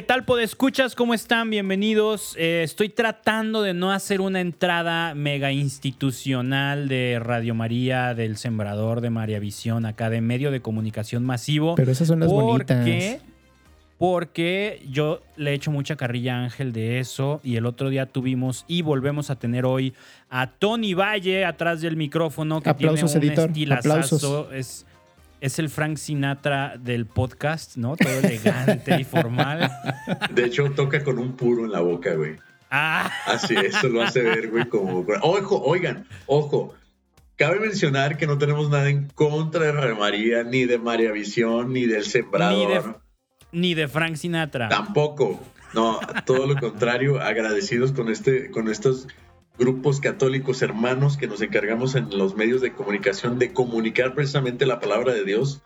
¿Qué tal, podescuchas? ¿Cómo están? Bienvenidos. Eh, estoy tratando de no hacer una entrada mega institucional de Radio María, del Sembrador de María Visión, acá de medio de comunicación masivo. Pero esas son las porque, bonitas. Porque yo le he hecho mucha carrilla a Ángel de eso y el otro día tuvimos y volvemos a tener hoy a Tony Valle atrás del micrófono que Aplausos, tiene un editor. estilazazo. Aplausos. Es, es el Frank Sinatra del podcast, ¿no? Todo elegante y formal. De hecho, toca con un puro en la boca, güey. Ah, Así, eso lo hace ver, güey, como... Ojo, oigan, ojo. Cabe mencionar que no tenemos nada en contra de Radio María, ni de María Visión, ni del Sembrador. Ni de- ni de Frank Sinatra. Tampoco. No, todo lo contrario, agradecidos con, este, con estos grupos católicos hermanos que nos encargamos en los medios de comunicación de comunicar precisamente la palabra de Dios.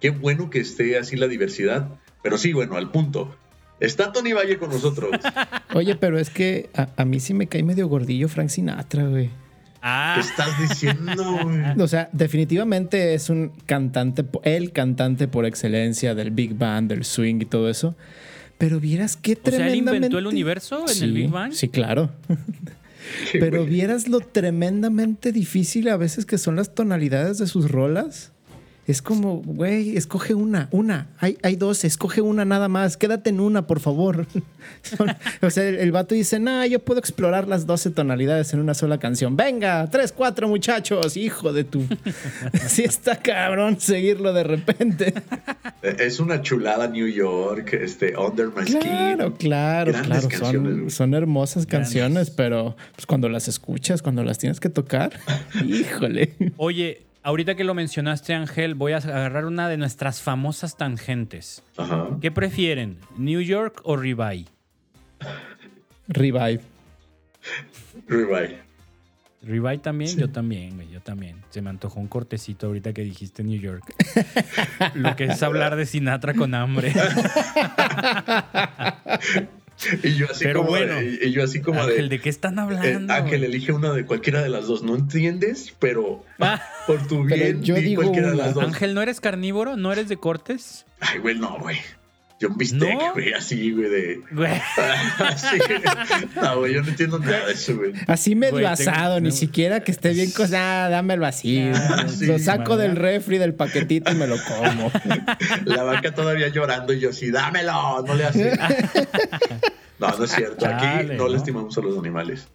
Qué bueno que esté así la diversidad. Pero sí, bueno, al punto. Está Tony Valle con nosotros. Oye, pero es que a, a mí sí me cae medio gordillo Frank Sinatra, güey. ¿Qué Ah, estás diciendo, güey? O sea, definitivamente es un cantante, el cantante por excelencia del Big Band, del swing y todo eso. Pero vieras qué o sea, él tremendamente... inventó el universo en Sí, el Big Bang. Sí, claro. Pero vieras lo tremendamente difícil a veces que son las tonalidades de sus rolas. Es como, güey, escoge una, una. Hay, hay dos, escoge una nada más. Quédate en una, por favor. Son- o sea, el, el vato dice, nah, yo puedo explorar las 12 tonalidades en una sola canción. Venga, tres, cuatro muchachos, hijo de tu. Así está cabrón seguirlo de repente. Es una chulada New York, este, Under My Skin. Claro, claro, Grandes claro. Son, hermosas Grandes. canciones, pero pues, cuando las escuchas, cuando las tienes que tocar, híjole. Oye, ahorita que lo mencionaste, Ángel, voy a agarrar una de nuestras famosas tangentes. Ajá. ¿Qué prefieren, New York o Ribeye? Revive. Ribeye. Ribeye también, yo también, güey, yo también. Se me antojó un cortecito ahorita que dijiste New York. Lo que es hablar de Sinatra con hambre. Y yo así Pero como bueno, de, y yo así como Ángel, de, ¿de qué están eh, hablando? Ángel elige una de cualquiera de las dos, ¿no entiendes? Pero Ah. por tu bien, yo di digo cualquiera de las dos. Ángel, ¿no eres carnívoro? ¿No eres de cortes? Ay, güey, no, güey. Yo un bistec, ¿No? güey, así, güey, de... Güey. Así. No, güey, yo no entiendo nada de eso, güey. Así medio Güey, tengo- asado, ni no. siquiera que esté bien cosado. dámelo así. Ah, sí, lo saco madre. del refri, del paquetito y me lo como. La vaca todavía llorando y yo así, dámelo, no le hace. No, no es cierto. Aquí no, ¿no? lastimamos a los animales.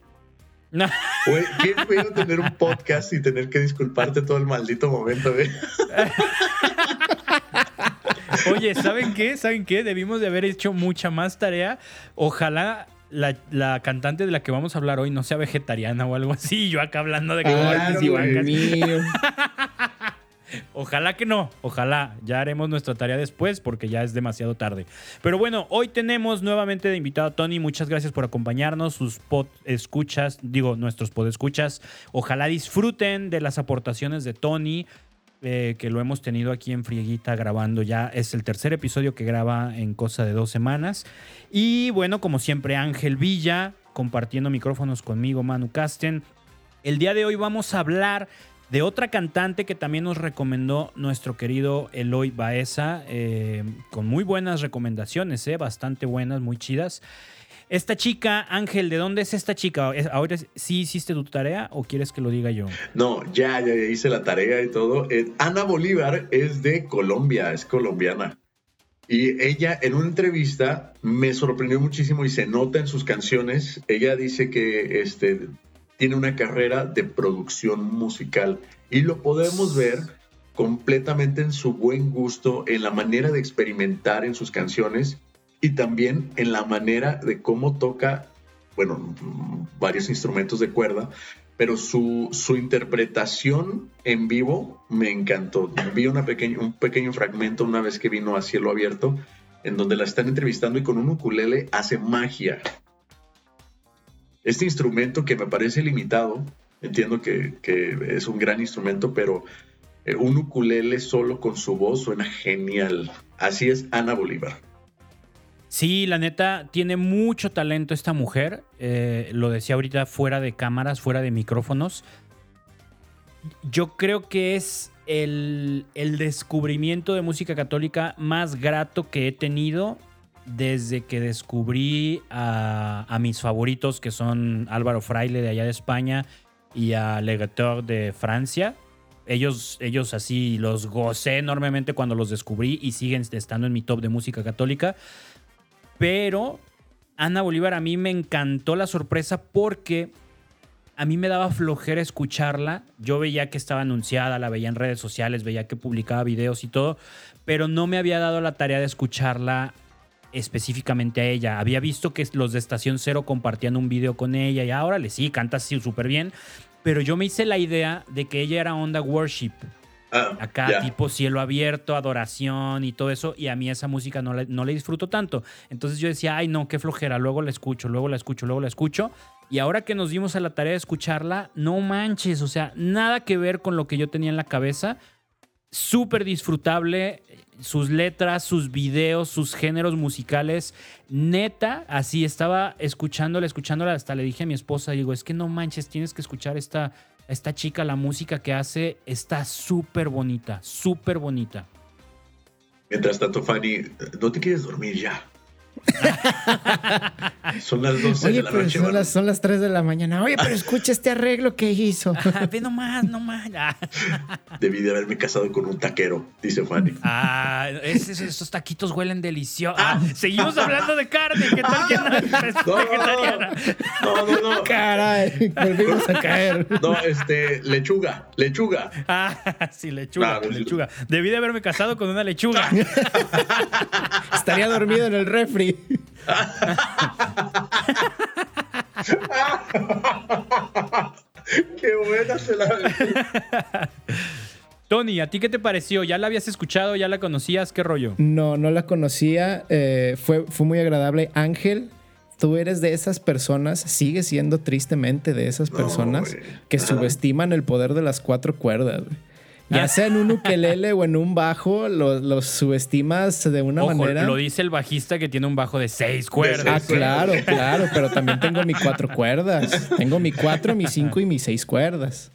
No. Güey, qué feo tener un podcast y tener que disculparte todo el maldito momento, güey. Oye, ¿saben qué? ¿Saben qué? Debimos de haber hecho mucha más tarea. Ojalá la, la cantante de la que vamos a hablar hoy no sea vegetariana o algo así. Yo acá hablando de cortes y Dios vacas. Ojalá que no, ojalá. Ya haremos nuestra tarea después porque ya es demasiado tarde. Pero bueno, hoy tenemos nuevamente de invitado a Tony. Muchas gracias por acompañarnos, sus pod escuchas, digo, nuestros pod escuchas. Ojalá disfruten de las aportaciones de Tony. Eh, que lo hemos tenido aquí en Frieguita grabando ya. Es el tercer episodio que graba en cosa de dos semanas. Y bueno, como siempre, Ángel Villa compartiendo micrófonos conmigo, Manu Casten. El día de hoy vamos a hablar de otra cantante que también nos recomendó nuestro querido Eloy Baeza, eh, con muy buenas recomendaciones, eh, bastante buenas, muy chidas. Esta chica, Ángel, ¿de dónde es esta chica? ¿Es- ¿Ahora sí hiciste tu tarea o quieres que lo diga yo? No, ya, ya hice la tarea y todo. Eh, Ana Bolívar es de Colombia, es colombiana. Y ella en una entrevista me sorprendió muchísimo y se nota en sus canciones. Ella dice que este, tiene una carrera de producción musical y lo podemos ver completamente en su buen gusto, en la manera de experimentar en sus canciones y también en la manera de cómo toca, bueno, varios instrumentos de cuerda, pero su, su interpretación en vivo me encantó. Vi un pequeño fragmento una vez que vino a cielo abierto, en donde la están entrevistando y con un ukulele hace magia. Este instrumento que me parece limitado, entiendo que, que es un gran instrumento, pero eh, un ukulele solo con su voz suena genial. Así es Ana Bolívar. Sí, la neta, tiene mucho talento esta mujer. Eh, lo decía ahorita fuera de cámaras, fuera de micrófonos. Yo creo que es el, el descubrimiento de música católica más grato que he tenido desde que descubrí a, mis favoritos, que son Álvaro Fraile de allá de España y a Legator de Francia. Ellos, ellos así los gocé enormemente cuando los descubrí y siguen estando en mi top de música católica. Pero Ana Bolívar a mí me encantó la sorpresa porque a mí me daba flojera escucharla. Yo veía que estaba anunciada, la veía en redes sociales, veía que publicaba videos y todo, pero no me había dado la tarea de escucharla específicamente a ella. Había visto que los de Estación Cero compartían un video con ella y ahora le sí, canta súper bien, pero yo me hice la idea de que ella era onda worship. Ah, Acá tipo cielo abierto, adoración y todo eso, y a mí esa música no la, no la disfruto tanto. Entonces yo decía, ay no, qué flojera, luego la escucho, luego la escucho, luego la escucho. Y ahora que nos dimos a la tarea de escucharla, no manches, o sea, nada que ver con lo que yo tenía en la cabeza. Súper disfrutable, sus letras, sus videos, sus géneros musicales. Neta, así estaba escuchándola, escuchándola, hasta le dije a mi esposa, digo, es que no manches, tienes que escuchar esta, esta chica, la música que hace está súper bonita, súper bonita. Mientras tanto, Fanny, ¿no te quieres dormir ya? Son las 12 Oye, de la pero noche. son las, son las 3 de la mañana. Oye, pero escucha este arreglo que hizo. Ah, ve nomás, nomás. Ah, Debí de haberme casado con un taquero, dice Fanny. Ah, es- es- esos taquitos huelen deliciosos. Ah, seguimos hablando de carne. ¿Qué tal que no No, vegetariana? no, no, no. Caray, volvimos a caer. No, este, lechuga, lechuga. Ah, sí, lechuga, Claro, sí. lechuga. Debí de haberme casado con una lechuga. Estaría dormido en el refri. Qué buena se la. Tony, ¿a ti qué te pareció? ¿Ya la habías escuchado? ¿Ya la conocías? ¿Qué rollo? No, no la conocía. eh, fue, fue muy agradable. Ángel, tú eres de esas personas, sigue siendo tristemente de esas personas que subestiman el poder de las cuatro cuerdas. Ya sea en un ukelele o en un bajo, lo- los subestimas de una Ojo, manera. lo dice el bajista que tiene un bajo de seis cuerdas. Ah, claro, claro, pero también tengo mi cuatro cuerdas. Tengo mi cuatro, mi cinco y mis seis cuerdas.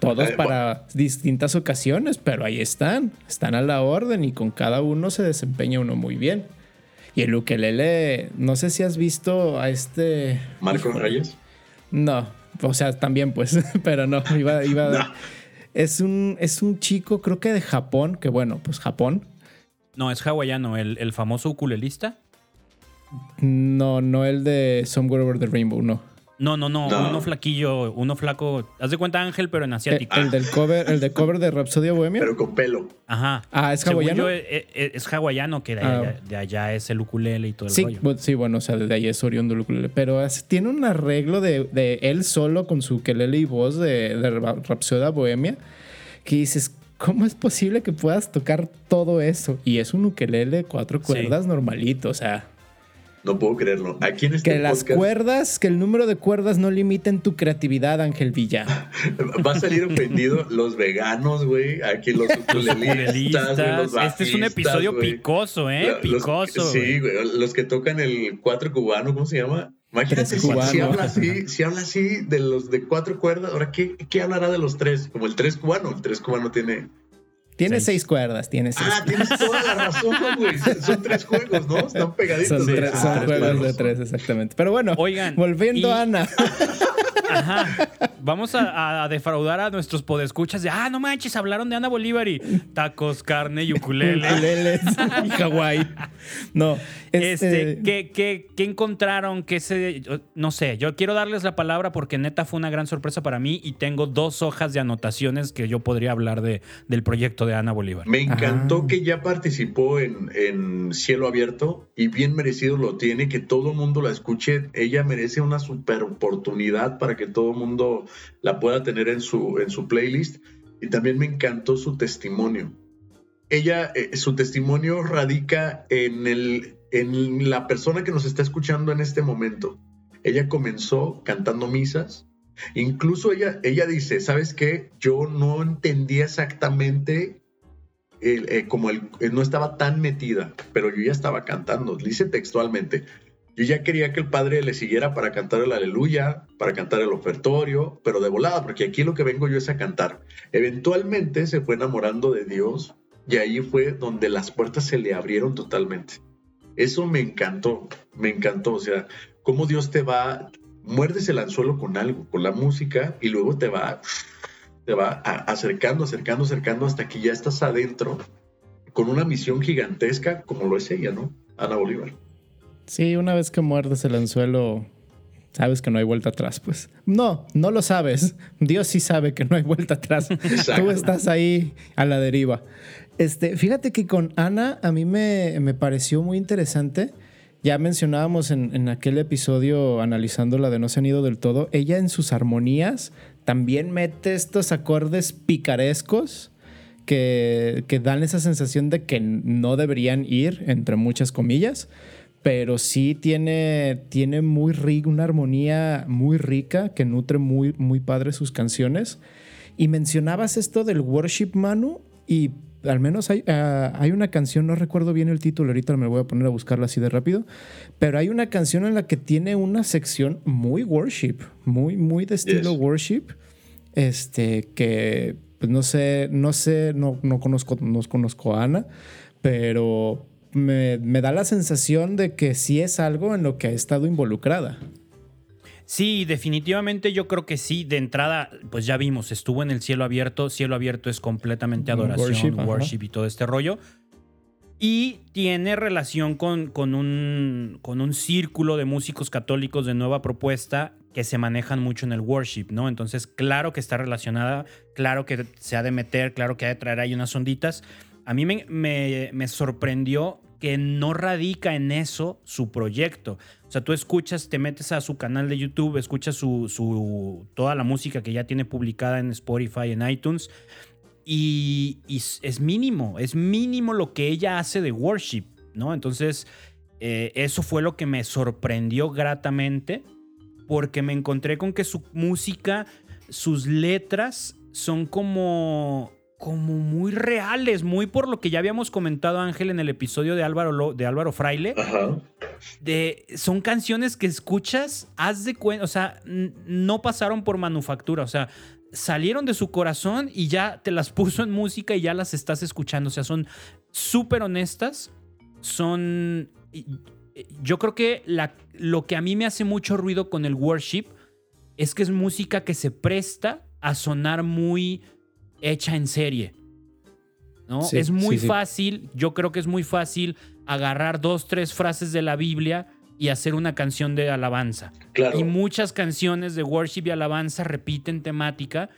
Todos Eh, para distintas ocasiones, pero ahí están. Están a la orden y con cada uno se desempeña uno muy bien. Y el ukelele, no sé si has visto a este... Marco Reyes. No, o sea, también pues, pero no, iba, iba No. Es un, es un chico, creo que de Japón, que bueno, pues Japón. No, es hawaiano, el, el famoso ukulelista. No, no el de Somewhere Over the Rainbow, no. No, no, no, No. uno flaquillo, uno flaco. Haz de cuenta Ángel, pero en asiático. El, el del cover, el de cover de Rhapsody Bohemia. Pero con pelo. Ajá. Ah, ¿es Según hawaiano? yo, eh, eh, es, hawaiano, que de Ah. allá, de allá es el ukulele y todo el Sí, rollo. sí, bueno, o sea, de ahí es oriundo el ukulele. Pero es- tiene un arreglo de, de él solo con su ukelele y voz de, de Rhapsody Bohemia que dices, ¿cómo es posible que puedas tocar todo eso? Y es un ukelele cuatro Sí. cuerdas normalito, o sea, No puedo creerlo. Aquí en este que las podcast cuerdas, que el número de cuerdas no limiten tu creatividad, Ángel Villa. va a salir ofendido los veganos, güey. Aquí los ukulelistas, los Este es un episodio picoso, ¿eh? La- los- Picoso. sí, güey. Los que tocan el cuatro cubano, ¿cómo se llama? Imagínate si, si habla así, si habla así de los de cuatro cuerdas, ahora qué, qué hablará de los tres, como el tres cubano, el tres cubano tiene. Tiene Seis. seis cuerdas, tiene seis. Ah, tienes toda la razón, güey. Son, son tres juegos, ¿no? Están pegaditos. son tres, Ah, son juegos de tres, exactamente. Pero bueno, Oigan, volviendo y- a Ana. Ajá. Vamos a, a defraudar a nuestros podescuchas de, ah, no manches, hablaron de Ana Bolívar y tacos, carne y ukulele. Ukuleles y Hawái. No, Este, este, ¿qué, qué, qué encontraron? ¿Qué se, no sé, yo quiero darles la palabra porque neta fue una gran sorpresa para mí y tengo dos hojas de anotaciones que yo podría hablar de, del proyecto de Ana Bolívar. Me encantó Ah. que ya participó en, en Cielo Abierto y bien merecido lo tiene, que todo el mundo la escuche. Ella merece una super oportunidad para que todo mundo la pueda tener en su, en su playlist. Y también me encantó su testimonio. Ella, eh, su testimonio radica en, el, en la persona que nos está escuchando en este momento. Ella comenzó cantando misas. Incluso ella, ella dice, ¿sabes qué? Yo no entendía exactamente el- eh, como el, eh, no estaba tan metida, pero yo ya estaba cantando. Dice textualmente, yo ya quería que el padre le siguiera para cantar el aleluya, para cantar el ofertorio, pero de volada, porque aquí lo que vengo yo es a cantar. Eventualmente se fue enamorando de Dios y ahí fue donde las puertas se le abrieron totalmente. Eso me encantó, me encantó. O sea, cómo Dios te va, muerdes el anzuelo con algo, con la música, y luego te va, te va acercando, acercando, acercando hasta que ya estás adentro con una misión gigantesca como lo es ella, ¿no? Ana Bolívar. Sí, una vez que muerdes el anzuelo, sabes que no hay vuelta atrás, pues. No, no lo sabes. Dios sí sabe que no hay vuelta atrás. Tú estás ahí a la deriva. Este, fíjate que con Ana a mí me, me pareció muy interesante. Ya mencionábamos en, en, aquel episodio analizando la de No se han ido del todo, ella en sus armonías también mete estos acordes picarescos que, que dan esa sensación de que no deberían ir, entre muchas comillas, pero sí tiene, tiene muy rica, una armonía muy rica que nutre muy, muy padre sus canciones. Y mencionabas esto del worship, Manu, y al menos hay, ah, hay, una canción, no recuerdo bien el título, ahorita me voy a poner a buscarla así de rápido, pero hay una canción en la que tiene una sección muy worship, muy, muy de estilo worship, este, que pues no sé, no sé, no, no conozco, no conozco a Ana, pero me, me, da la sensación de que sí es algo en lo que ha estado involucrada. Sí, definitivamente yo creo que sí. De entrada, pues ya vimos, estuvo en el cielo abierto. Cielo abierto es completamente adoración, worship, y todo este rollo. Y tiene relación con, con, un, con un círculo de músicos católicos de nueva propuesta que se manejan mucho en el worship, ¿no? Entonces, claro que está relacionada, claro que se ha de meter, claro que ha de traer ahí unas onditas. A mí me, sorprendió que no radica en eso su proyecto. O sea, tú escuchas, te metes a su canal de YouTube, escuchas su, su toda la música que ya tiene publicada en Spotify, en iTunes, y, es mínimo, es mínimo lo que ella hace de worship, ¿no? Entonces, eh, eso fue lo que me sorprendió gratamente, porque me encontré con que su música, sus letras son como como muy reales, muy por lo que ya habíamos comentado Ángel en el episodio de Álvaro, de Álvaro Fraile. De, son canciones que escuchas, haz de cuenta, o sea, no pasaron por manufactura, o sea, salieron de su corazón y ya te las puso en música y ya las estás escuchando, o sea, son súper honestas, son... Yo creo que la, lo que a mí me hace mucho ruido con el worship es que es música que se presta a sonar muy hecha en serie. ¿no? es muy fácil, yo creo que es muy fácil agarrar dos, tres frases de la Biblia y hacer una canción de alabanza. Y muchas canciones de worship y alabanza repiten temática.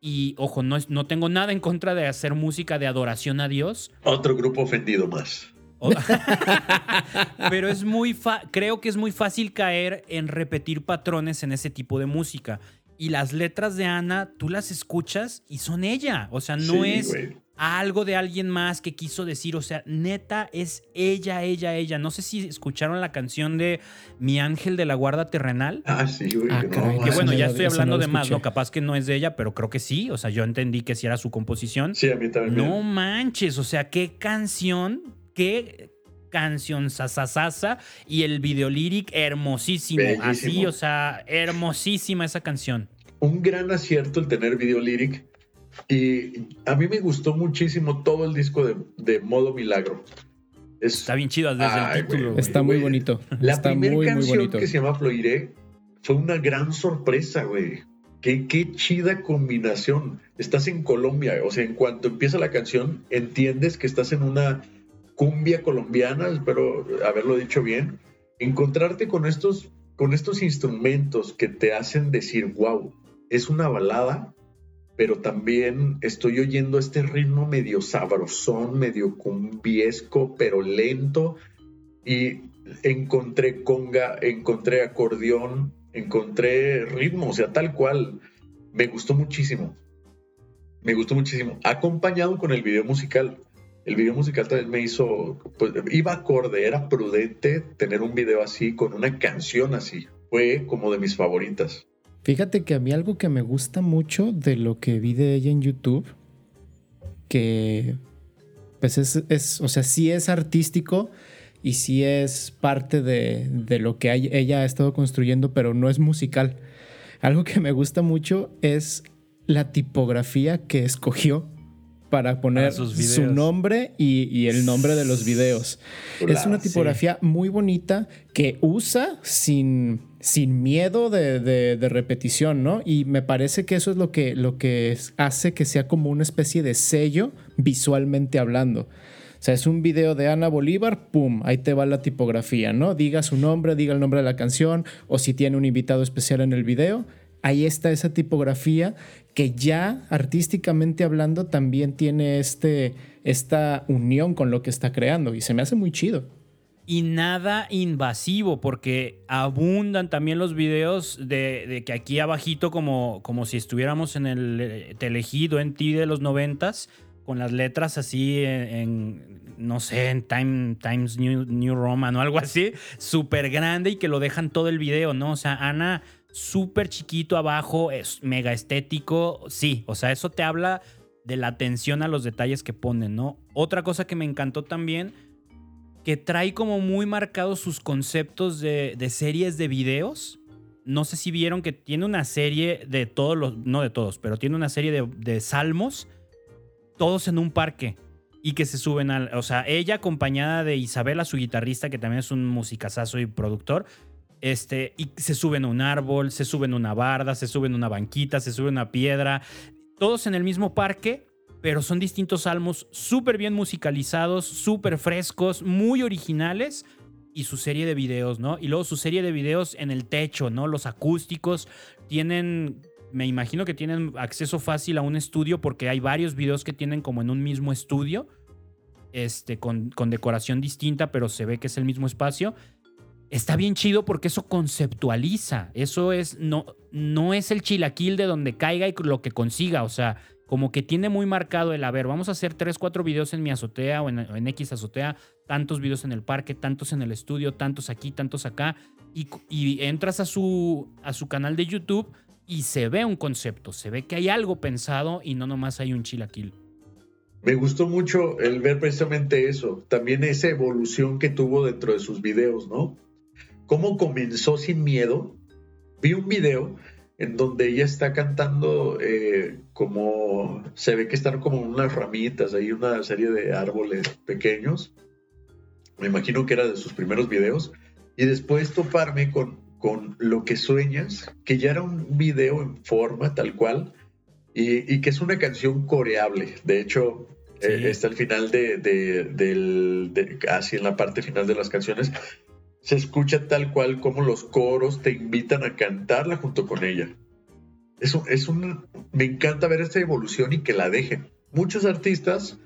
Y ojo, no, no tengo nada en contra de hacer música de adoración a Dios. Otro grupo ofendido más. Pero es muy creo que es muy fácil caer en repetir patrones en ese tipo de música. Y las letras de Ana, tú las escuchas y son ella. O sea, no es algo de alguien más que quiso decir. O sea, neta es ella, ella, ella. No sé si escucharon la canción de Mi Ángel de la Guarda Terrenal. Ah, sí, güey. Ah, que bueno, ya estoy hablando de más, ¿no? Capaz que no es de ella, pero creo que sí. O sea, yo entendí que sí era su composición. Sí, a mí también. No manches, o sea, qué canción, qué canción sasasasa y el video lyric hermosísimo. Así, o sea, hermosísima esa canción. Un gran acierto el tener video lyric. Y a mí me gustó muchísimo todo el disco de, Modo Milagro. Está bien chido desde el título. Está muy bonito. La primera canción que se llama Floiré fue una gran sorpresa, güey. Qué, qué chida combinación. Estás en Colombia, o sea, en cuanto empieza la canción, entiendes que estás en una cumbia colombiana, espero haberlo dicho bien, encontrarte con estos, con estos instrumentos que te hacen decir, wow, es una balada, pero también estoy oyendo este ritmo medio sabrosón, medio cumbiesco, pero lento, y encontré conga, encontré acordeón, encontré ritmo, o sea, tal cual, me gustó muchísimo. Me gustó muchísimo. Acompañado con el video musical el video musical también me hizo, pues iba acorde, era prudente tener un video así, con una canción así. Fue como de mis favoritas. Fíjate que a mí algo que me gusta mucho de lo que vi de ella en YouTube, que pues es, o sea, sí es artístico y sí es parte de, de lo que ella ha estado construyendo, pero no es musical. Algo que me gusta mucho es la tipografía que escogió para poner sus su nombre y, y el nombre de los videos. Es una sí. tipografía muy bonita que usa sin, sin miedo de, de- de repetición, ¿no? Y me parece que eso es lo que, lo que hace que sea como una especie de sello visualmente hablando. O sea, es un video de Ana Bolívar, pum, ahí te va la tipografía, ¿no? Diga su nombre, diga el nombre de la canción, o si tiene un invitado especial en el video, ahí está esa tipografía que ya artísticamente hablando también tiene este, esta unión con lo que está creando y se me hace muy chido. Y nada invasivo, porque abundan también los videos de, de que aquí abajito, como, como si estuviéramos en el eh, telegido en ti de los noventas, con las letras así en, no sé, en Time, Times New, New Roman o algo así, súper grande y que lo dejan todo el video, ¿no? O sea, Ana, súper chiquito abajo, es mega estético, sí, o sea, eso te habla de la atención a los detalles que ponen, ¿no? Otra cosa que me encantó también que trae como muy marcados sus conceptos de, de series de videos. No sé si vieron que tiene una serie de todos los, no de todos, pero tiene una serie de, de salmos, todos en un parque. Y que se suben al. O sea, ella acompañada de Isabela, su guitarrista, que también es un musicazazo y productor. Este, y se suben a un árbol, se suben a una barda, se suben a una banquita, se suben a una piedra. Todos en el mismo parque, pero son distintos salmos súper bien musicalizados, súper frescos, muy originales. Y su serie de videos, ¿no? Y luego su serie de videos en el techo, ¿no? Los acústicos tienen, me imagino que tienen acceso fácil a un estudio porque hay varios videos que tienen como en un mismo estudio, este, con, con decoración distinta, pero se ve que es el mismo espacio. Está bien chido porque eso conceptualiza. Eso es, no, no es el chilaquil de donde caiga y lo que consiga. O sea, como que tiene muy marcado el, a ver, vamos a hacer 3, 4 videos en mi azotea o en, X azotea, tantos videos en el parque, tantos en el estudio, tantos aquí, tantos acá. Y, y entras a su, a su canal de YouTube y se ve un concepto, se ve que hay algo pensado y no nomás hay un chilaquil. Me gustó mucho el ver precisamente eso, también esa evolución que tuvo dentro de sus videos, ¿no? Cómo comenzó sin miedo. Vi un video en donde ella está cantando eh, como se ve que están como unas ramitas, hay una serie de árboles pequeños. Me imagino que era de sus primeros videos. Y después toparme con, con Lo que sueñas, que ya era un video en forma tal cual, y, y que es una canción coreable. De hecho, Sí. eh, está al final de, de- del, de- así en la parte final de las canciones, se escucha tal cual como los coros te invitan a cantarla junto con ella. Es un, es un, me encanta ver esta evolución y que la dejen. Muchos artistas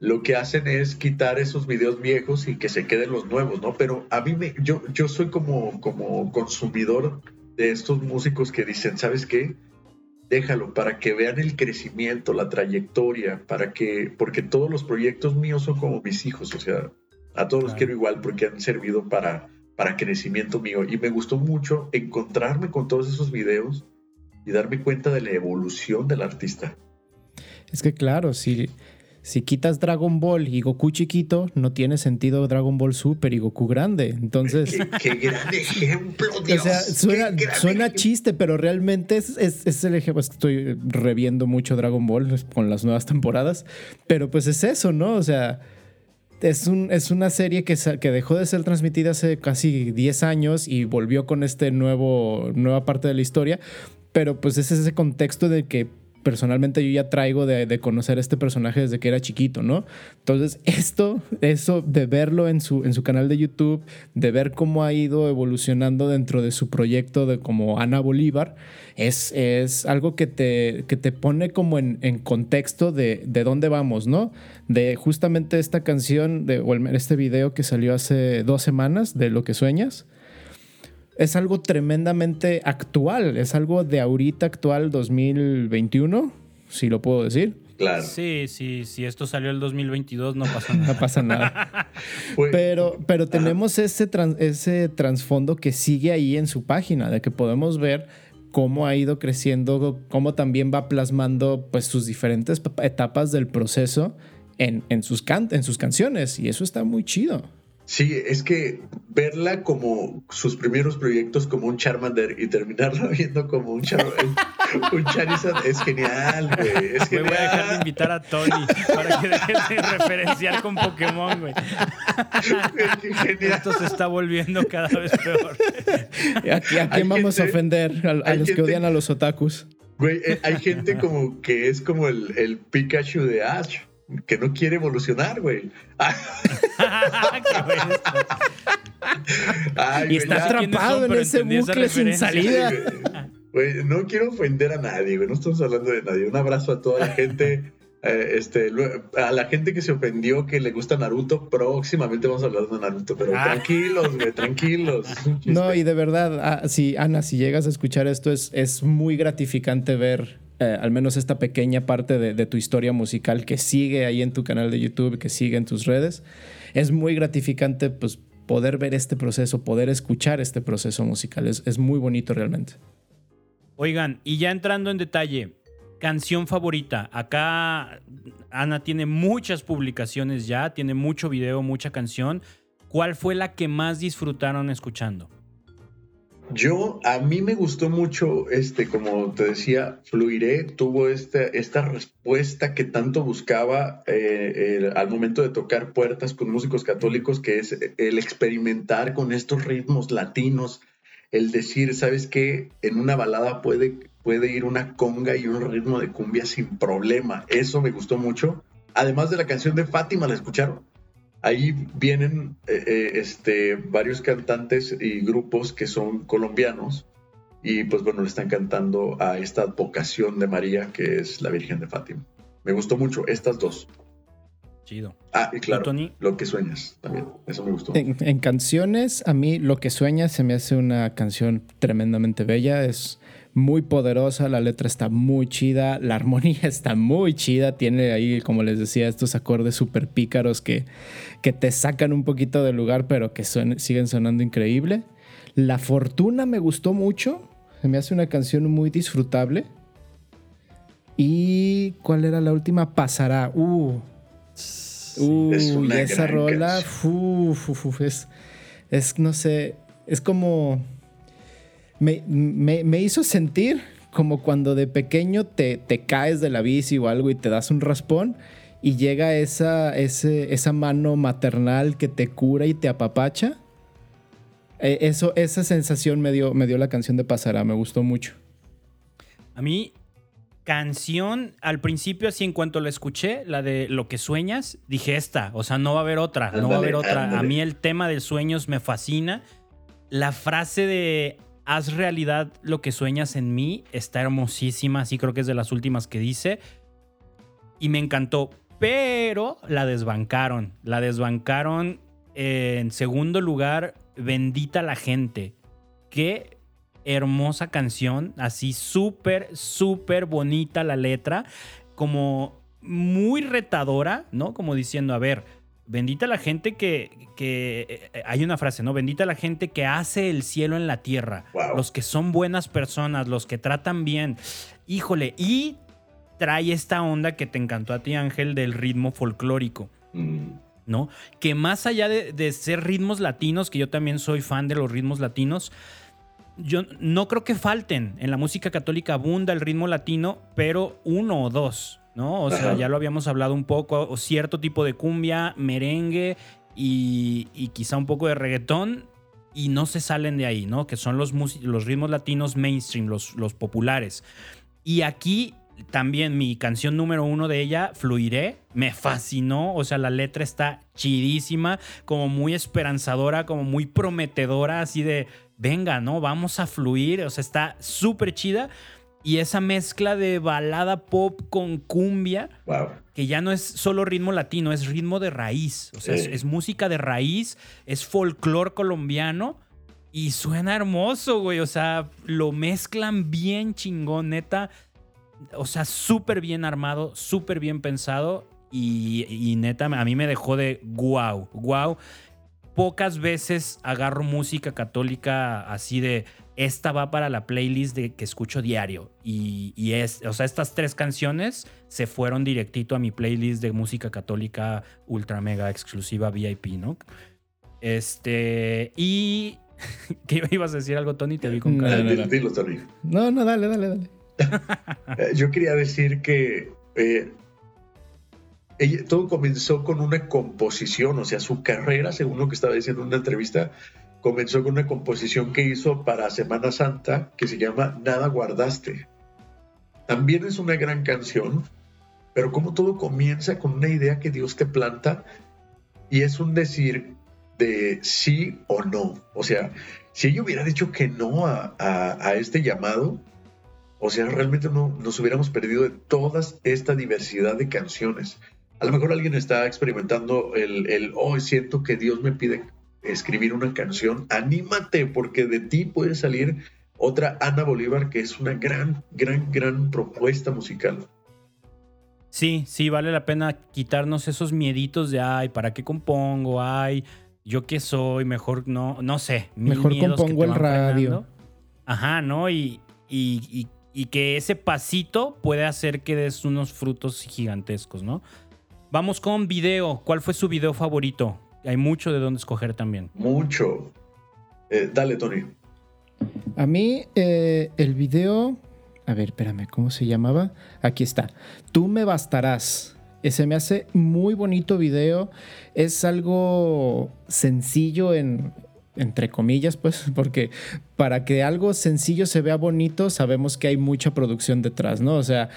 lo que hacen es quitar esos videos viejos y que se queden los nuevos, ¿no? Pero a mí me, yo, yo soy como, como consumidor de estos músicos que dicen, ¿sabes qué? Déjalo para que vean el crecimiento, la trayectoria, para que, porque todos los proyectos míos son como mis hijos, o sea, a todos los quiero igual porque han servido para, para crecimiento mío. Y me gustó mucho encontrarme con todos esos videos y darme cuenta de la evolución del artista. Es que claro, si, si quitas Dragon Ball y Goku chiquito, no tiene sentido Dragon Ball Super y Goku grande. Entonces... Qué, qué gran ejemplo, O Dios. sea, suena, suena chiste, pero realmente es, es, es el ejemplo. Estoy reviendo mucho Dragon Ball con las nuevas temporadas, pero pues es eso, ¿no? O sea, es, un, es una serie que, que dejó de ser transmitida hace casi 10 años y volvió con este nuevo, nueva parte de la historia, pero pues es ese contexto de que personalmente yo ya traigo de, conocer este personaje desde que era chiquito, ¿no? Entonces, esto, eso de verlo en su, en su canal de YouTube, de ver cómo ha ido evolucionando dentro de su proyecto de como Ana Bolívar, es, es algo que te, que te pone como en, en contexto de, de dónde vamos, ¿no? De justamente esta canción, de, o este video que salió hace dos semanas, de Lo que sueñas es algo tremendamente actual, es algo de ahorita actual 2021, si lo puedo decir. Claro. Sí, sí, si esto salió el 2022 no pasa nada. No pasa nada. Pues, Pero, pero tenemos ese, tran- ese trasfondo que sigue ahí en su página, de que podemos ver cómo ha ido creciendo, cómo también va plasmando pues, sus diferentes pa- etapas del proceso en, en, sus can- en sus canciones. Y eso está muy chido. Sí, es que verla como sus primeros proyectos como un Charmander y terminarla viendo como un Charizard es genial, güey. Es Me voy a dejar de invitar a Tony para que dejes de referenciar con Pokémon, güey. Esto se está volviendo cada vez peor. ¿A, qui- a quién Hay vamos a gente- ofender? A, a hay los que odian a los otakus. Güey, eh, hay gente como que es como el, el Pikachu de Ash, que no quiere evolucionar, güey. Y está atrapado en ese bucle sin salida. Güey, no quiero ofender a nadie, güey. No estamos hablando de nadie. Un abrazo a toda la gente. eh, este, a la gente que se ofendió que le gusta Naruto, próximamente vamos a hablar de Naruto, pero Ah. tranquilos, güey, tranquilos. No, y de verdad, ah, si, Ana, si llegas a escuchar esto, es, es muy gratificante ver eh, al menos esta pequeña parte de, tu historia musical que sigue ahí en tu canal de YouTube, que sigue en tus redes. Es muy gratificante pues, poder ver este proceso, poder escuchar este proceso musical. Es, es muy bonito realmente. Oigan, y ya entrando en detalle, canción favorita. Acá Ana tiene muchas publicaciones ya, tiene mucho video, mucha canción. ¿Cuál fue la que más disfrutaron escuchando? Yo, a mí me gustó mucho, este, como te decía, Fluiré tuvo esta, esta respuesta que tanto buscaba eh, al momento de tocar puertas con músicos católicos, que es el experimentar con estos ritmos latinos, el decir, ¿sabes qué? En una balada puede, puede ir una conga y un ritmo de cumbia sin problema. Eso me gustó mucho. Además de la canción de Fátima, ¿la escucharon? Ahí vienen eh, eh, este, varios cantantes y grupos que son colombianos y pues bueno, le están cantando a esta vocación de María que es la Virgen de Fátima. Me gustó mucho estas dos. Chido. Ah, y claro, Tony? lo que sueñas también. Eso me gustó. En, en canciones, a mí Lo que sueñas se me hace una canción tremendamente bella. Es muy poderosa, la letra está muy chida, la armonía está muy chida. Tiene ahí, como les decía, estos acordes súper pícaros que, que te sacan un poquito del lugar, pero que siguen sonando increíble. La fortuna me gustó mucho. Se me hace una canción muy disfrutable. ¿Y cuál era la última? Pasará. Uh. Es una esa rola, uf, uf, uf, es, es, no sé, es como, me, me- me hizo sentir como cuando de pequeño te, te caes de la bici o algo y te das un raspón y llega esa, ese, esa mano maternal que te cura y te apapacha. Eh, eso, esa sensación me dio, me dio la canción de Pasará, me gustó mucho. A mí, canción, al principio, así en cuanto la escuché, la de Lo que sueñas, dije esta, o sea, no va a haber otra, no va a haber otra. A mí el tema de sueños me fascina. La frase de haz realidad lo que sueñas en mí está hermosísima, así creo que es de las últimas que dice. Y me encantó, pero la desbancaron, la desbancaron en segundo lugar, bendita la gente. Qué hermosa canción, así súper, súper bonita la letra, como muy retadora, ¿no? Como diciendo, a ver, bendita la gente que, que eh, hay una frase, ¿no? Bendita la gente que hace el cielo en la tierra, Wow. los que son buenas personas, los que tratan bien. Híjole, y trae esta onda que te encantó a ti, Ángel, del ritmo folclórico. Mm, ¿no? Que más allá de, de ser ritmos latinos, que yo también soy fan de los ritmos latinos, yo no creo que falten. En la música católica abunda el ritmo latino, pero uno o dos, ¿no? O sea, ya lo habíamos hablado un poco, o cierto tipo de cumbia, merengue y, y quizá un poco de reggaetón. Y no se salen de ahí, ¿no? Que son los, los ritmos latinos mainstream, los, los populares. Y aquí también mi canción número uno de ella, Fluiré, me fascinó. O sea, la letra está chidísima, como muy esperanzadora, como muy prometedora, así de, venga, ¿no? Vamos a fluir. O sea, está súper chida. Y esa mezcla de balada pop con cumbia, wow. que ya no es solo ritmo latino, es ritmo de raíz. O sea, es, música de raíz, es folclore colombiano y suena hermoso, güey. O sea, lo mezclan bien chingón, neta. O sea, súper bien armado, súper bien pensado y, y neta, a mí me dejó de wow, wow. Pocas veces agarro música católica así de esta va para la playlist de que escucho diario. Y, y es, o sea, estas tres canciones se fueron directito a mi playlist de música católica ultra mega exclusiva VIP, ¿no? Este. Y. ¿Qué ibas a decir algo, Tony? Te vi con cara. no, Dilo, no. dilo, Tony. No, no, dale, dale, dale. Eh, Yo quería decir que eh, ella- todo comenzó con una composición, o sea, su carrera, según lo que estaba diciendo en una entrevista, comenzó con una composición que hizo para Semana Santa que se llama Nada Guardaste. También es una gran canción, pero como todo comienza con una idea que Dios te planta y es un decir de sí o no. O sea, si ella hubiera dicho que no a, este llamado, o sea, realmente no, nos hubiéramos perdido de toda esta diversidad de canciones. A lo mejor alguien está experimentando el, el oh, siento que Dios me pide escribir una canción. Anímate, porque de ti puede salir otra Ana Bolívar, que es una gran, gran, gran propuesta musical. Sí, sí, vale la pena quitarnos esos mieditos de, ay, ¿para qué compongo? Ay, yo qué soy, mejor no, no sé. mil Mejor compongo el radio. frenando. Ajá, ¿no? Y, y, y- y que ese pasito puede hacer que des unos frutos gigantescos, ¿no? Vamos con video. ¿Cuál fue su video favorito? Hay mucho de dónde escoger también. Mucho. Eh, dale, Tony. A mí, eh, el video. A ver, espérame, ¿cómo se llamaba? Aquí está. Tú me bastarás. Ese me hace muy bonito video. Es algo sencillo en. Entre comillas, pues, porque para que algo sencillo se vea bonito, sabemos que hay mucha producción detrás, ¿no? O sea,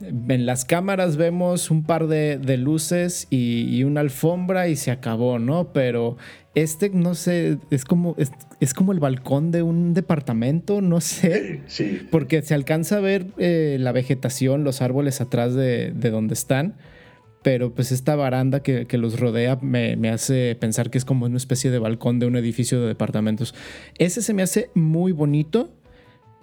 en las cámaras vemos un par de, de luces y, y una alfombra y se acabó, ¿no? Pero este, no sé, es como, es, es como el balcón de un departamento, no sé. Sí. Porque se alcanza a ver eh, la vegetación, los árboles atrás de, de donde están. Pero pues esta baranda que, que los rodea me, me hace pensar que es como una especie de balcón de un edificio de departamentos. Ese se me hace muy bonito.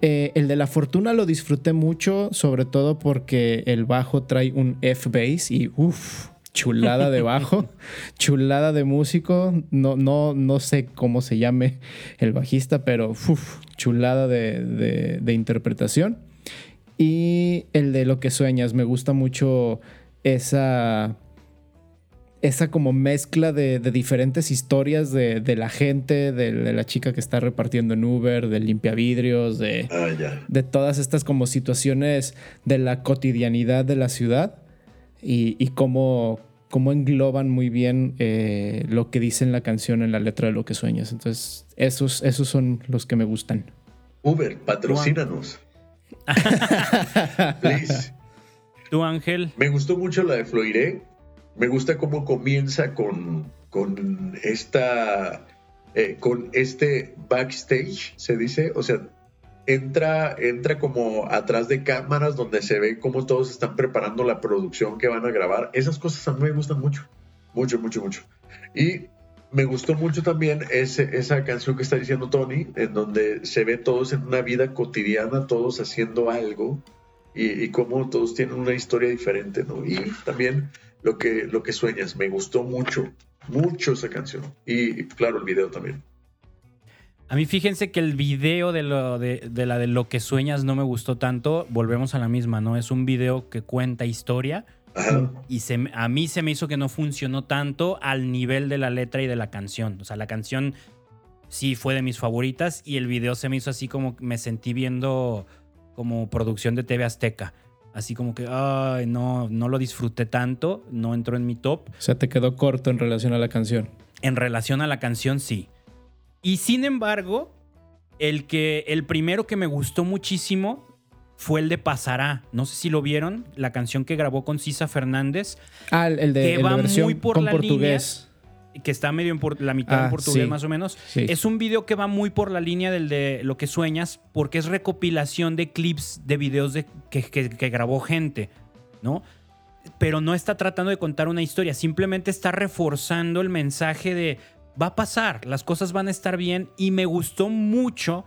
Eh, el de la fortuna lo disfruté mucho, sobre todo porque el bajo trae un F-bass y uff, chulada de bajo, chulada de músico. No, no, no sé cómo se llame el bajista, pero uf, chulada de, de- de interpretación. Y el de lo que sueñas, me gusta mucho esa esa como mezcla de, de diferentes historias de, de la gente, de, de la chica que está repartiendo en Uber, del limpiavidrios, de, Ah, de todas estas como situaciones de la cotidianidad de la ciudad y, y cómo, cómo engloban muy bien eh, lo que dice en la canción, en la letra de lo que sueñas. Entonces, esos, esos son los que me gustan. Uber, patrocínanos. Please. ¿Tú, Ángel? Me gustó mucho la de Floiré. Me gusta cómo comienza con, con esta. eh, con este backstage, se dice. O sea, entra, entra como atrás de cámaras donde se ve cómo todos están preparando la producción que van a grabar. Esas cosas a mí me gustan mucho. Mucho, mucho, mucho. Y me gustó mucho también esa canción que está diciendo Tony, en donde se ve todos en una vida cotidiana, todos haciendo algo y, y cómo todos tienen una historia diferente, ¿no? Y también lo que, lo que sueñas, me gustó mucho, mucho esa canción. Y, y, claro, el video también. A mí fíjense que el video de, lo, de, de la de lo que sueñas no me gustó tanto. Volvemos a la misma, ¿no? Es un video que cuenta historia Ajá. y se, a mí se me hizo que no funcionó tanto al nivel de la letra y de la canción. O sea, la canción sí fue de mis favoritas y el video se me hizo así como me sentí viendo como producción de TV Azteca. Así como que, ay, no, no lo disfruté tanto, no entró en mi top. O sea, te quedó corto en relación a la canción. En relación a la canción, sí. Y sin embargo, el, que, el primero que me gustó muchísimo fue el de Pasará. No sé si lo vieron, la canción que grabó con Sisa Fernández, Ah, el, de, Que el de va versión muy por con la portugués. Que está medio en por- la mitad Ah, en portugués sí. más o menos. Sí. Es un video que va muy por la línea del de lo que sueñas, porque es recopilación de clips de videos de, que, que- que grabó gente, ¿no? Pero no está tratando de contar una historia, simplemente está reforzando el mensaje de va a pasar, las cosas van a estar bien y me gustó mucho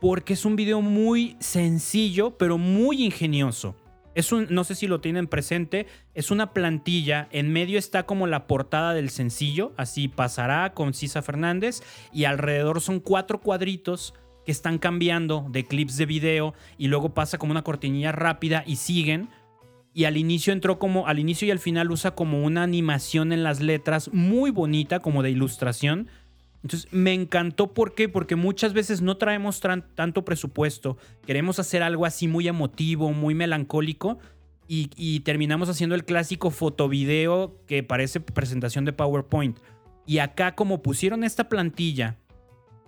porque es un video muy sencillo, pero muy ingenioso. Es un, no sé si lo tienen presente, es una plantilla, en medio está como la portada del sencillo, así pasará con Cisa Fernández, y alrededor son cuatro cuadritos que están cambiando de clips de video, y luego pasa como una cortinilla rápida y siguen. Y al inicio entró como, al inicio y al final usa como una animación en las letras muy bonita, como de ilustración. Entonces, me encantó. ¿Por qué? Porque muchas veces no traemos tanto presupuesto. Queremos hacer algo así muy emotivo, muy melancólico. Y, terminamos haciendo el clásico fotovideo que parece presentación de PowerPoint. Y acá, como pusieron esta plantilla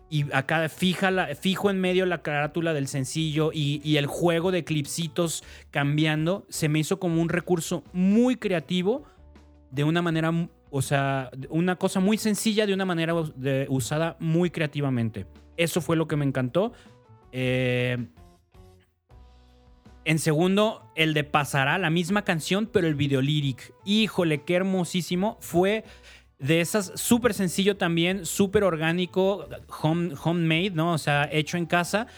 y acá fija fijo en medio la carátula del sencillo y, y, el juego de clipsitos cambiando, se me hizo como un recurso muy creativo de una manera o sea, una cosa muy sencilla de una manera usada muy creativamente. Eso fue lo que me encantó. Eh, en segundo, el de Pasará, la misma canción, pero el video lyric. Híjole, qué hermosísimo. Fue de esas súper sencillo también, súper orgánico, home, homemade, ¿no? O sea, hecho en casa.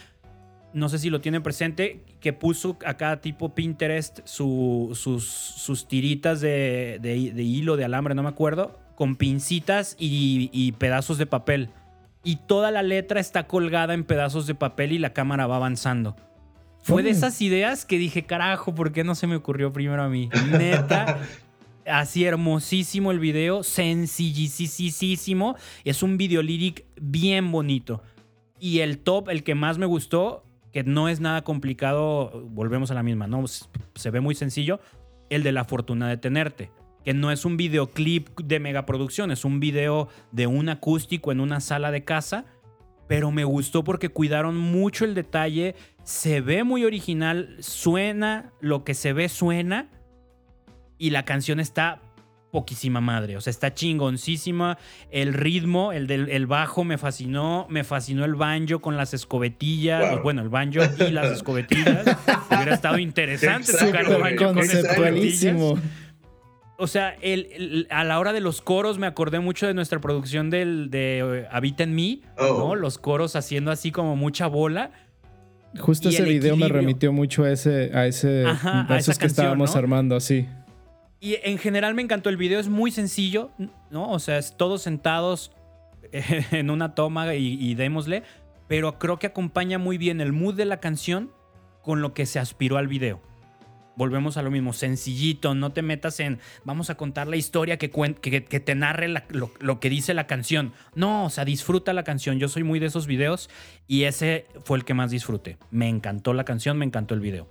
No sé si lo tienen presente que puso a cada tipo Pinterest sus, sus, tiritas de, hilo, de alambre, no me acuerdo, con pincitas y, pedazos de papel. Y toda la letra está colgada en pedazos de papel y la cámara va avanzando. Fue de esas ideas que dije, carajo, ¿por qué no se me ocurrió primero a mí? Neta, así hermosísimo el video, sencillisísimo. Es un video lyric bien bonito. Y el top, el que más me gustó, que no es nada complicado, volvemos a la misma, ¿no? Se ve muy sencillo, el de la fortuna de tenerte, que no es un videoclip de megaproducción, es un video de un acústico en una sala de casa, pero me gustó porque cuidaron mucho el detalle, se ve muy original, suena, lo que se ve suena, y la canción está poquísima madre. O sea, está chingoncísima. El ritmo, el del bajo me fascinó. Me fascinó el banjo con las escobetillas. Bueno, el banjo y las escobetillas. Hubiera estado interesante tocar el banjo con escobetillas. O sea, el, a la hora de los coros me acordé mucho de nuestra producción del, de eh, Habita en mí, ¿no? Oh. Los coros haciendo así como mucha bola. Justo ese video me remitió mucho a ese, a ese, a, esos que estábamos armando, así. Y en general me encantó el video, es muy sencillo, ¿no? O sea, es todos sentados en una toma y, démosle, pero creo que acompaña muy bien el mood de la canción con lo que se aspiró al video. Volvemos a lo mismo, sencillito, no te metas en vamos a contar la historia que, que, te narre lo, lo, que dice la canción. No, o sea, disfruta la canción. Yo soy muy de esos videos y ese fue el que más disfruté. Me encantó la canción, me encantó el video.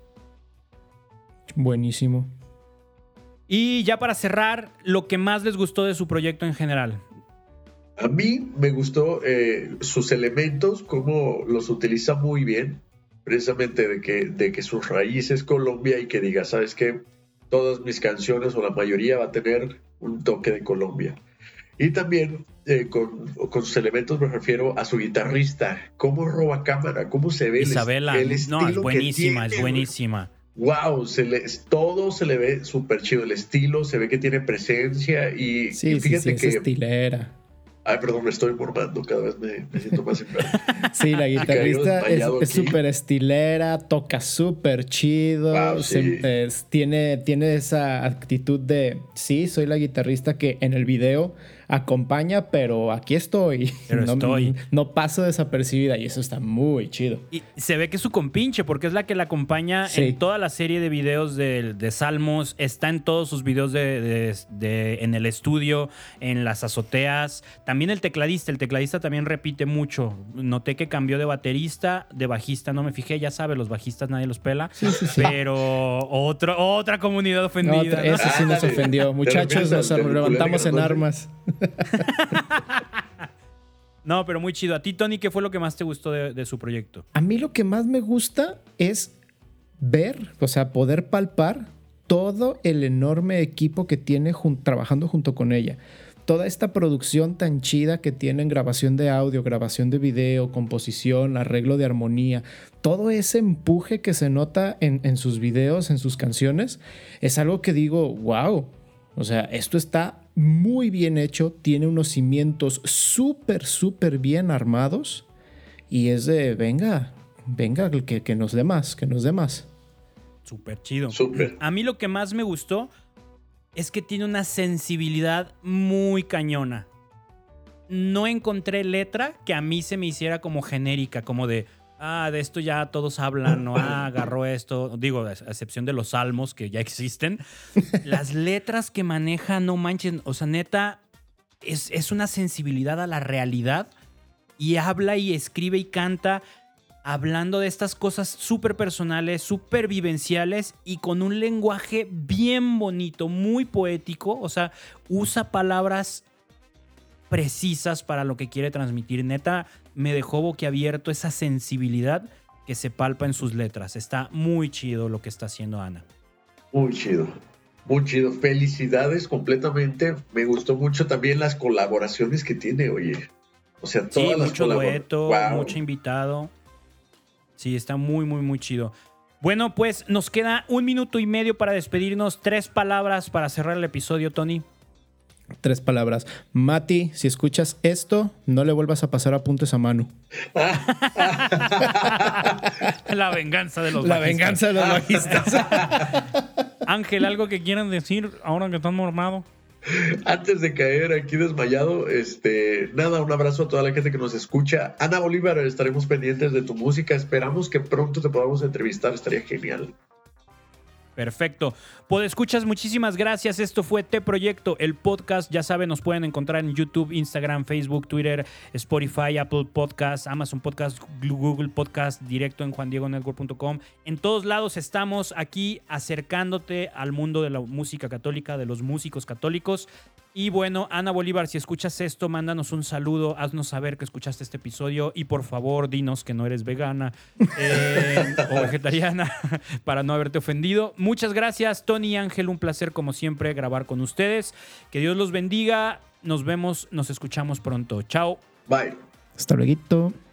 Buenísimo. Y ya para cerrar, lo que más les gustó de su proyecto en general. A mí me gustó eh, sus elementos, cómo los utiliza muy bien, precisamente de que, de que sus raíces Colombia y que diga, ¿sabes qué? Todas mis canciones o la mayoría va a tener un toque de Colombia. Y también eh, con, con, sus elementos me refiero a su guitarrista, cómo roba cámara, cómo se ve Isabela, el, estilo no, es buenísima, es buenísima wow, se le, todo se le ve súper chido. El estilo, se ve que tiene presencia y, sí, fíjate sí, sí, que. Es estilera. Ay, perdón, me estoy formando, cada vez me, siento más Sí, la guitarrista es súper estilera, toca súper chido, tiene, tiene esa actitud de, sí, soy la guitarrista que en el video acompaña, pero aquí estoy. no, estoy. No paso desapercibida y eso está muy chido. Y se ve que es su compinche, porque es la que la acompaña en toda la serie de videos de, Salmos, está en todos sus videos de, en el estudio, en las azoteas. También el tecladista, el tecladista también repite mucho. Noté que cambió de baterista, de bajista, no me fijé, ya sabe, los bajistas nadie los pela. pero otro, otra comunidad ofendida. Eso sí nos ofendió. Muchachos, nos levantamos en armas. no, pero muy chido. A ti, Tony, ¿qué fue lo que más te gustó de, su proyecto? A mí lo que más me gusta es ver, o sea, poder palpar todo el enorme equipo que tiene trabajando junto con ella. Toda esta producción tan chida que tienen grabación de audio, grabación de video, composición, arreglo de armonía, todo ese empuje que se nota en, en sus videos, en sus canciones, es algo que digo, wow, o sea, esto está muy bien hecho, tiene unos cimientos súper, súper bien armados y es de, venga, venga, que, que nos dé más, que nos dé más. Súper chido. A mí lo que más me gustó es que tiene una sensibilidad muy cañona. No encontré letra que a mí se me hiciera como genérica, como de, ah, de esto ya todos hablan, ¿no? Ah, agarró esto. Digo, a excepción de los salmos que ya existen. Las letras que maneja, no manchen. O sea, neta, es, es una sensibilidad a la realidad y habla y escribe y canta hablando de estas cosas súper personales, súper vivenciales y con un lenguaje bien bonito, muy poético. O sea, usa palabras precisas para lo que quiere transmitir. Neta, me dejó boquiabierto esa sensibilidad que se palpa en sus letras. Está muy chido lo que está haciendo Ana. Muy chido. Muy chido. Felicidades completamente. Me gustó mucho también las colaboraciones que tiene, oye. O sea, todas sí, las mucho dueto, Wow. mucho invitado. Sí, está muy, muy, muy chido. Bueno, pues nos queda un minuto y medio para despedirnos. Tres palabras para cerrar el episodio, Tony. Tres palabras. Mati, si escuchas esto, no le vuelvas a pasar apuntes a Manu. La venganza de los La bajistas. venganza de los bajistas. Ángel, ¿algo que quieran decir ahora que están mormados? Antes de caer aquí desmayado, este, nada, un abrazo a toda la gente que nos escucha. Ana Bolívar, estaremos pendientes de tu música. Esperamos que pronto te podamos entrevistar, estaría genial. Perfecto. Podescuchas, muchísimas gracias. Esto fue T Proyecto, el podcast. Ya saben, nos pueden encontrar en YouTube, Instagram, Facebook, Twitter, Spotify, Apple Podcast, Amazon Podcast, Google Podcast, directo en juandiegonetwork.com. En todos lados estamos aquí acercándote al mundo de la música católica, de los músicos católicos. Y bueno, Ana Bolívar, si escuchas esto, mándanos un saludo, haznos saber que escuchaste este episodio y por favor dinos que no eres vegana eh, o vegetariana para no haberte ofendido. Muchas gracias, Tony y Ángel, un placer como siempre grabar con ustedes. Que Dios los bendiga, nos vemos, nos escuchamos pronto. Chao. Bye. Hasta luego.